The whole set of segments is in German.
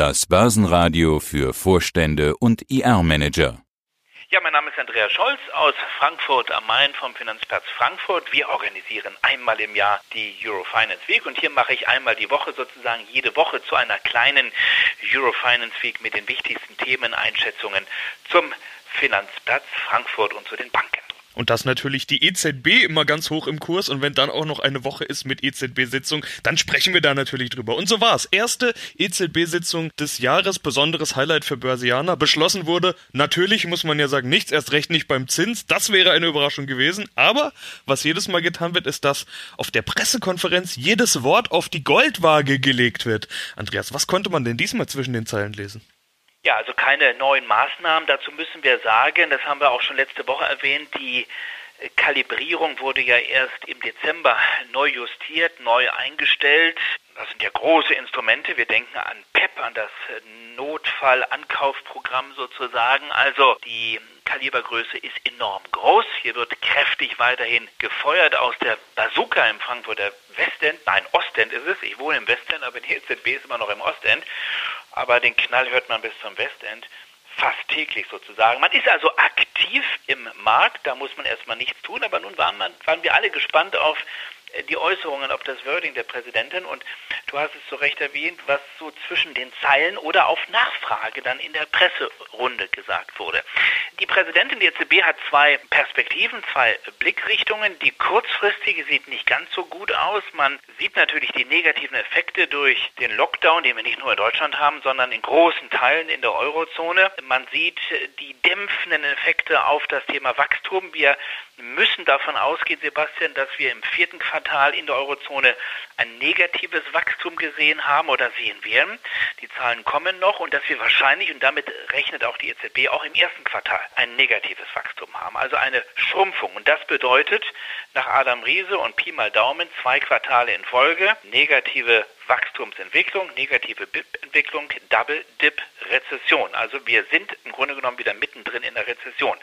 Das Börsenradio für Vorstände und IR-Manager. Ja, mein Name ist Andreas Scholz aus Frankfurt am Main vom Finanzplatz Frankfurt. Wir organisieren einmal im Jahr die Eurofinance Week und hier mache ich einmal die Woche sozusagen jede Woche zu einer kleinen Eurofinance Week mit den wichtigsten Themeneinschätzungen zum Finanzplatz Frankfurt und zu den Banken. Und das natürlich die EZB immer ganz hoch im Kurs. Und wenn dann auch noch eine Woche ist mit EZB-Sitzung, dann sprechen wir da natürlich drüber. Und so war's. Erste EZB-Sitzung des Jahres, besonderes Highlight für Börsianer. Beschlossen wurde, natürlich muss man ja sagen, nichts, erst recht nicht beim Zins. Das wäre eine Überraschung gewesen. Aber was jedes Mal getan wird, ist, dass auf der Pressekonferenz jedes Wort auf die Goldwaage gelegt wird. Andreas, was konnte man denn diesmal zwischen den Zeilen lesen? Ja, also keine neuen Maßnahmen. Dazu müssen wir sagen, das haben wir auch schon letzte Woche erwähnt, die Kalibrierung wurde ja erst im Dezember neu justiert, neu eingestellt. Das sind ja große Instrumente. Wir denken an PEP, an das Notfallankaufprogramm sozusagen. Also die Kalibergröße ist enorm groß. Hier wird kräftig weiterhin gefeuert aus der Bazooka im Frankfurter Westend. Nein, Ostend ist es. Ich wohne im Westend, aber die EZB ist immer noch im Ostend aber den Knall hört man bis zum Westend fast täglich sozusagen. Man ist also aktiv im Markt, da muss man erstmal nichts tun, aber nun waren, man, waren wir alle gespannt auf die Äußerungen, auf das Wording der Präsidentin und du hast es zu Recht erwähnt, was so zwischen den Zeilen oder auf Nachfrage dann in der Presserunde gesagt wurde. Die Präsidentin der EZB hat zwei Perspektiven, zwei Blickrichtungen. Die kurzfristige sieht nicht ganz so gut aus. Man sieht natürlich die negativen Effekte durch den Lockdown, den wir nicht nur in Deutschland haben, sondern in großen Teilen in der Eurozone. Man sieht die dämpfenden Effekte auf das Thema Wachstum. Wir müssen davon ausgehen, Sebastian, dass wir im vierten Quartal in der Eurozone ein negatives Wachstum gesehen haben oder sehen werden. Die Zahlen kommen noch und dass wir wahrscheinlich, und damit rechnet auch die EZB, auch im ersten Quartal ein negatives Wachstum haben. Also eine Schrumpfung. Und das bedeutet nach Adam Riese und Pi mal Daumen zwei Quartale in Folge negative Wachstumsentwicklung, negative BIP-Entwicklung, Double-Dip-Rezession. Also wir sind im Grunde genommen wieder mittendrin in der Rezession.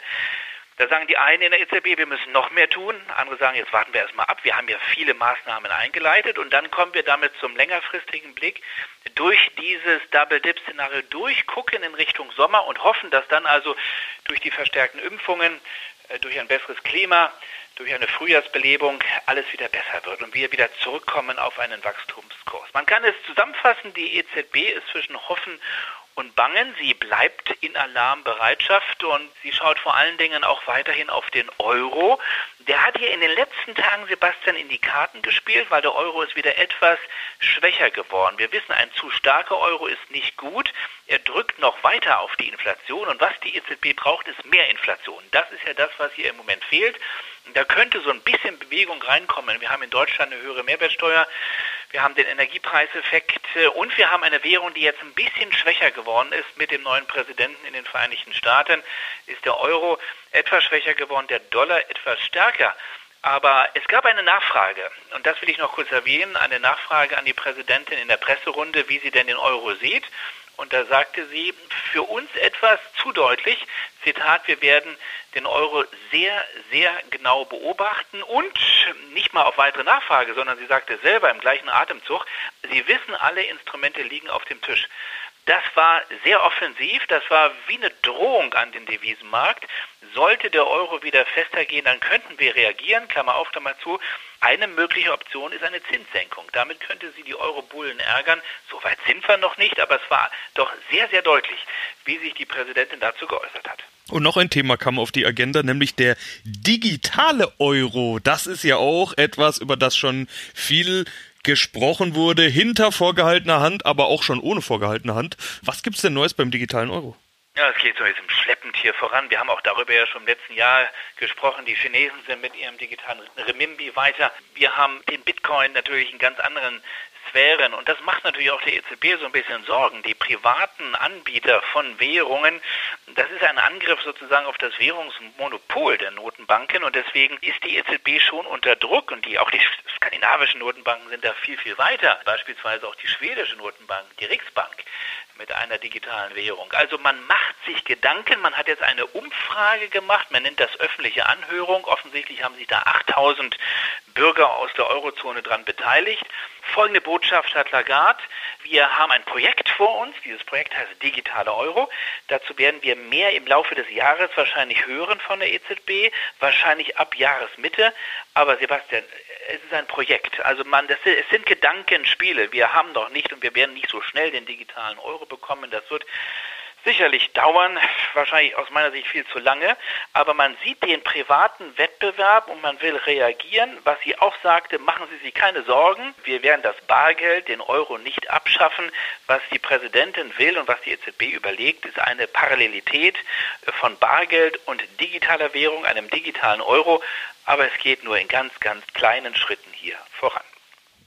Da sagen die einen in der EZB, wir müssen noch mehr tun. Andere sagen, jetzt warten wir erstmal ab. Wir haben ja viele Maßnahmen eingeleitet und dann kommen wir damit zum längerfristigen Blick durch dieses Double-Dip-Szenario durchgucken in Richtung Sommer und hoffen, dass dann also durch die verstärkten Impfungen, äh, durch ein besseres Klima, durch eine Frühjahrsbelebung alles wieder besser wird und wir wieder zurückkommen auf einen Wachstumskurs. Man kann es zusammenfassen, die EZB ist zwischen Hoffen und Bangen. Sie bleibt in Alarmbereitschaft und sie schaut vor allen Dingen auch weiterhin auf den Euro. Der hat hier in den letzten Tagen, Sebastian, in die Karten gespielt, weil der Euro ist wieder etwas schwächer geworden. Wir wissen, ein zu starker Euro ist nicht gut. Er drückt noch weiter auf die Inflation und was die EZB braucht, ist mehr Inflation. Das ist ja das, was hier im Moment fehlt. Da könnte so ein bisschen Bewegung reinkommen. Wir haben in Deutschland eine höhere Mehrwertsteuer, wir haben den Energiepreiseffekt äh, und wir haben eine Währung, die jetzt ein bisschen schwächer geworden ist. Mit dem neuen Präsidenten in den Vereinigten Staaten ist der Euro etwas schwächer geworden, der Dollar etwas stärker. Aber es gab eine Nachfrage, und das will ich noch kurz erwähnen, eine Nachfrage an die Präsidentin in der Presserunde, wie sie denn den Euro sieht. Und da sagte sie für uns etwas zu deutlich, Zitat, wir werden den Euro sehr, sehr genau beobachten und nicht mal auf weitere Nachfrage, sondern sie sagte selber im gleichen Atemzug, Sie wissen, alle Instrumente liegen auf dem Tisch. Das war sehr offensiv, das war wie eine Drohung an den Devisenmarkt. Sollte der Euro wieder fester gehen, dann könnten wir reagieren, Klammer auf, Klammer zu. Eine mögliche Option ist eine Zinssenkung. Damit könnte sie die Euro-Bullen ärgern. Soweit sind wir noch nicht, aber es war doch sehr, sehr deutlich, wie sich die Präsidentin dazu geäußert hat. Und noch ein Thema kam auf die Agenda, nämlich der digitale Euro. Das ist ja auch etwas, über das schon viel gesprochen wurde, hinter vorgehaltener Hand, aber auch schon ohne vorgehaltene Hand. Was gibt es denn Neues beim digitalen Euro? Ja, es geht so jetzt schleppend hier voran. Wir haben auch darüber ja schon im letzten Jahr gesprochen. Die Chinesen sind mit ihrem digitalen Remimbi weiter. Wir haben den Bitcoin natürlich in ganz anderen Sphären. Und das macht natürlich auch der EZB so ein bisschen Sorgen. Die privaten Anbieter von Währungen, das ist ein Angriff sozusagen auf das Währungsmonopol der Notenbanken. Und deswegen ist die EZB schon unter Druck. Und die, auch die skandinavischen Notenbanken sind da viel, viel weiter. Beispielsweise auch die schwedische Notenbank, die Riksbank mit einer digitalen Währung. Also man macht sich Gedanken, man hat jetzt eine Umfrage gemacht, man nennt das öffentliche Anhörung. Offensichtlich haben sich da 8000 Bürger aus der Eurozone dran beteiligt. Folgende Botschaft hat Lagarde. Wir haben ein Projekt vor uns. Dieses Projekt heißt Digitale Euro. Dazu werden wir mehr im Laufe des Jahres wahrscheinlich hören von der EZB, wahrscheinlich ab Jahresmitte. Aber Sebastian, es ist ein Projekt. Also man, das, es sind Gedankenspiele. Wir haben noch nicht und wir werden nicht so schnell den digitalen Euro bekommen. Das wird sicherlich dauern, wahrscheinlich aus meiner Sicht viel zu lange, aber man sieht den privaten Wettbewerb und man will reagieren. Was sie auch sagte, machen Sie sich keine Sorgen, wir werden das Bargeld, den Euro nicht abschaffen. Was die Präsidentin will und was die EZB überlegt, ist eine Parallelität von Bargeld und digitaler Währung, einem digitalen Euro, aber es geht nur in ganz, ganz kleinen Schritten hier voran.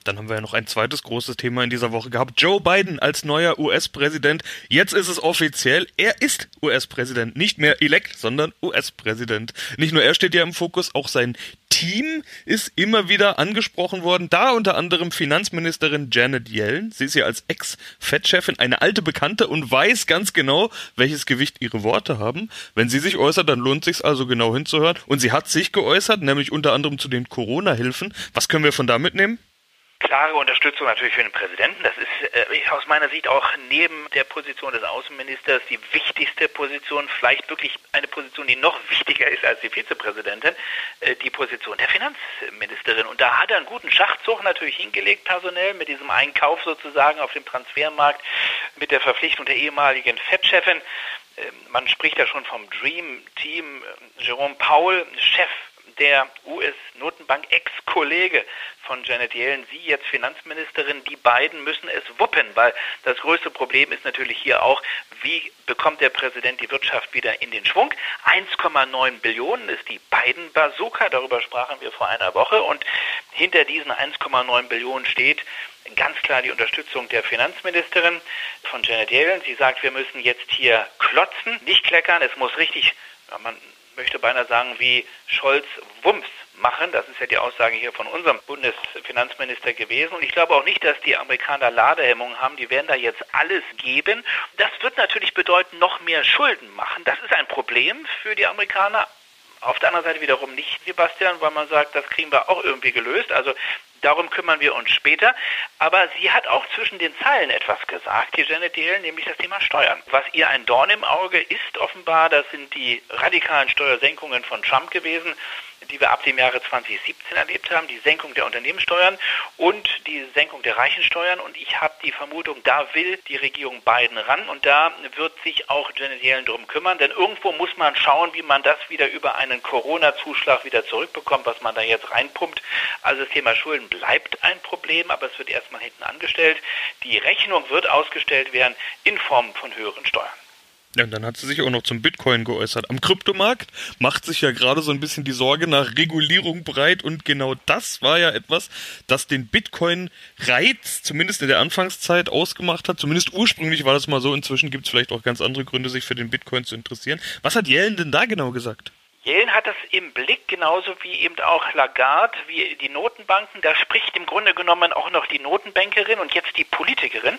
Dann haben wir ja noch ein zweites großes Thema in dieser Woche gehabt. Joe Biden als neuer US-Präsident. Jetzt ist es offiziell. Er ist US-Präsident. Nicht mehr elect, sondern US-Präsident. Nicht nur er steht ja im Fokus, auch sein Team ist immer wieder angesprochen worden. Da unter anderem Finanzministerin Janet Yellen. Sie ist ja als Ex-Fed-Chefin eine alte Bekannte und weiß ganz genau, welches Gewicht ihre Worte haben. Wenn sie sich äußert, dann lohnt sich also genau hinzuhören. Und sie hat sich geäußert, nämlich unter anderem zu den Corona-Hilfen. Was können wir von da mitnehmen? Klare Unterstützung natürlich für den Präsidenten. Das ist äh, aus meiner Sicht auch neben der Position des Außenministers die wichtigste Position, vielleicht wirklich eine Position, die noch wichtiger ist als die Vizepräsidentin, äh, die Position der Finanzministerin. Und da hat er einen guten Schachzug natürlich hingelegt, personell, mit diesem Einkauf sozusagen auf dem Transfermarkt, mit der Verpflichtung der ehemaligen FED-Chefin. Äh, man spricht ja schon vom Dream Team. Jerome Powell, Chef der US-Notenbank, Ex-Kollege von Janet Yellen, Sie jetzt Finanzministerin, die beiden müssen es wuppen, weil das größte Problem ist natürlich hier auch, wie bekommt der Präsident die Wirtschaft wieder in den Schwung? 1,9 Billionen ist die beiden Bazooka, darüber sprachen wir vor einer Woche und hinter diesen 1,9 Billionen steht ganz klar die Unterstützung der Finanzministerin von Janet Yellen. Sie sagt, wir müssen jetzt hier klotzen, nicht kleckern, es muss richtig, man möchte beinahe sagen, wie Scholz Wumms machen. Das ist ja die Aussage hier von unserem Bundesfinanzminister gewesen. Und ich glaube auch nicht, dass die Amerikaner Ladehemmungen haben. Die werden da jetzt alles geben. Das wird natürlich bedeuten, noch mehr Schulden machen. Das ist ein Problem für die Amerikaner. Auf der anderen Seite wiederum nicht, Sebastian, weil man sagt, das kriegen wir auch irgendwie gelöst. Also Darum kümmern wir uns später. Aber sie hat auch zwischen den Zeilen etwas gesagt, die Janet Yellen, nämlich das Thema Steuern. Was ihr ein Dorn im Auge ist offenbar, das sind die radikalen Steuersenkungen von Trump gewesen die wir ab dem Jahre 2017 erlebt haben, die Senkung der Unternehmenssteuern und die Senkung der Reichensteuern. Und ich habe die Vermutung, da will die Regierung Biden ran und da wird sich auch Janet Yellen drum kümmern, denn irgendwo muss man schauen, wie man das wieder über einen Corona-Zuschlag wieder zurückbekommt, was man da jetzt reinpumpt. Also das Thema Schulden bleibt ein Problem, aber es wird erstmal hinten angestellt. Die Rechnung wird ausgestellt werden in Form von höheren Steuern. Ja, und dann hat sie sich auch noch zum Bitcoin geäußert. Am Kryptomarkt macht sich ja gerade so ein bisschen die Sorge nach Regulierung breit und genau das war ja etwas, das den Bitcoin-Reiz zumindest in der Anfangszeit ausgemacht hat. Zumindest ursprünglich war das mal so. Inzwischen gibt es vielleicht auch ganz andere Gründe, sich für den Bitcoin zu interessieren. Was hat Yellen denn da genau gesagt? Yellen hat das im Blick, genauso wie eben auch Lagarde, wie die Notenbanken. Da spricht im Grunde genommen auch noch die Notenbankerin und jetzt die Politikerin.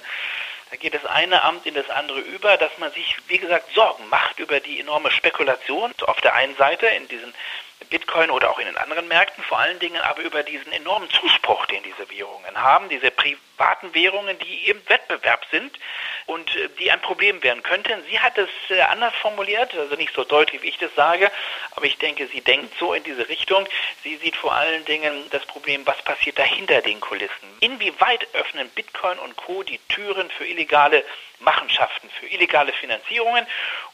Da geht das eine Amt in das andere über, dass man sich, wie gesagt, Sorgen macht über die enorme Spekulation auf der einen Seite in diesen Bitcoin oder auch in den anderen Märkten, vor allen Dingen aber über diesen enormen Zuspruch, den diese Währungen haben, diese privaten Währungen, die im Wettbewerb sind und äh, die ein Problem werden könnten. Sie hat es äh, anders formuliert, also nicht so deutlich, wie ich das sage, aber ich denke, sie denkt so in diese Richtung. Sie sieht vor allen Dingen das Problem, was passiert da hinter den Kulissen. Inwieweit öffnen Bitcoin und Co. die Türen für illegale Machenschaften, für illegale Finanzierungen?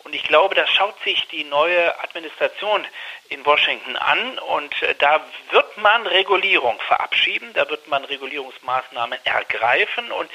Und ich glaube, das schaut sich die neue Administration in Washington an und äh, da wird man Regulierung verabschieden, da wird man Regulierungsmaßnahmen ergreifen und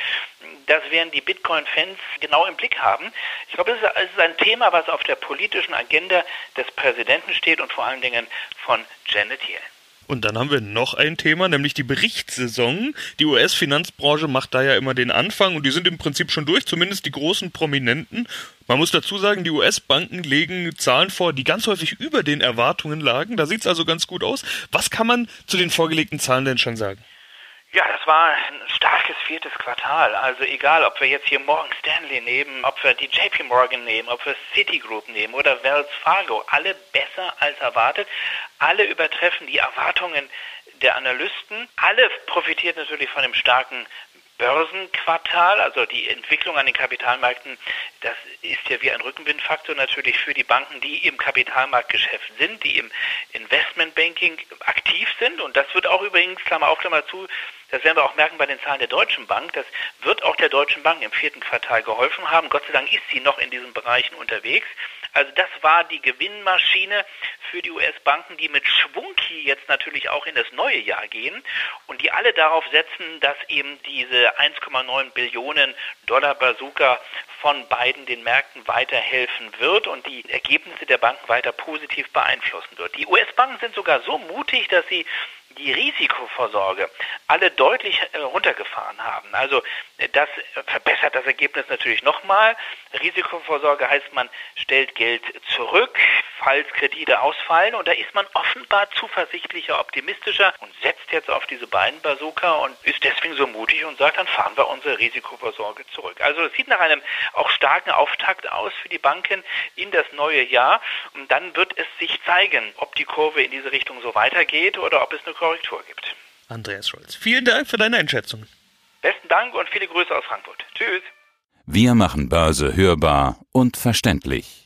das werden die Bitcoin-Fans genau im Blick haben. Ich glaube, es ist ein Thema, was auf der politischen Agenda des Präsidenten steht und vor allen Dingen von Janet Yellen. Und dann haben wir noch ein Thema, nämlich die Berichtssaison. Die US-Finanzbranche macht da ja immer den Anfang und die sind im Prinzip schon durch, zumindest die großen Prominenten. Man muss dazu sagen, die US-Banken legen Zahlen vor, die ganz häufig über den Erwartungen lagen. Da sieht es also ganz gut aus. Was kann man zu den vorgelegten Zahlen denn schon sagen? Ja, das war ein starkes viertes Quartal. Also egal, ob wir jetzt hier Morgan Stanley nehmen, ob wir die JP Morgan nehmen, ob wir Citigroup nehmen oder Wells Fargo, alle besser als erwartet. Alle übertreffen die Erwartungen der Analysten. Alle profitiert natürlich von dem starken Börsenquartal, also die Entwicklung an den Kapitalmärkten, das ist ja wie ein Rückenwindfaktor natürlich für die Banken, die im Kapitalmarktgeschäft sind, die im Investmentbanking aktiv sind. Und das wird auch übrigens, Klammer auf, Klammer zu, das werden wir auch merken bei den Zahlen der Deutschen Bank. Das wird auch der Deutschen Bank im vierten Quartal geholfen haben. Gott sei Dank ist sie noch in diesen Bereichen unterwegs. Also das war die Gewinnmaschine für die US-Banken, die mit Schwungki jetzt natürlich auch in das neue Jahr gehen und die alle darauf setzen, dass eben diese 1,9 Billionen Dollar Bazooka von beiden den Märkten weiterhelfen wird und die Ergebnisse der Banken weiter positiv beeinflussen wird. Die US-Banken sind sogar so mutig, dass sie die Risikovorsorge alle deutlich äh, runtergefahren haben. Also äh, das verbessert das Ergebnis natürlich nochmal. Risikovorsorge heißt, man stellt Geld zurück, falls Kredite ausfallen und da ist man offenbar zuversichtlicher, optimistischer und setzt jetzt auf diese beiden Bazooka und ist deswegen so mutig und sagt, dann fahren wir unsere Risikovorsorge zurück. Also es sieht nach einem auch starken Auftakt aus für die Banken in das neue Jahr und dann wird es sich zeigen, ob die Kurve in diese Richtung so weitergeht oder ob es eine Korrektur gibt. Andreas Scholz, vielen Dank für deine Einschätzung. Besten Dank und viele Grüße aus Frankfurt. Tschüss. Wir machen Börse hörbar und verständlich.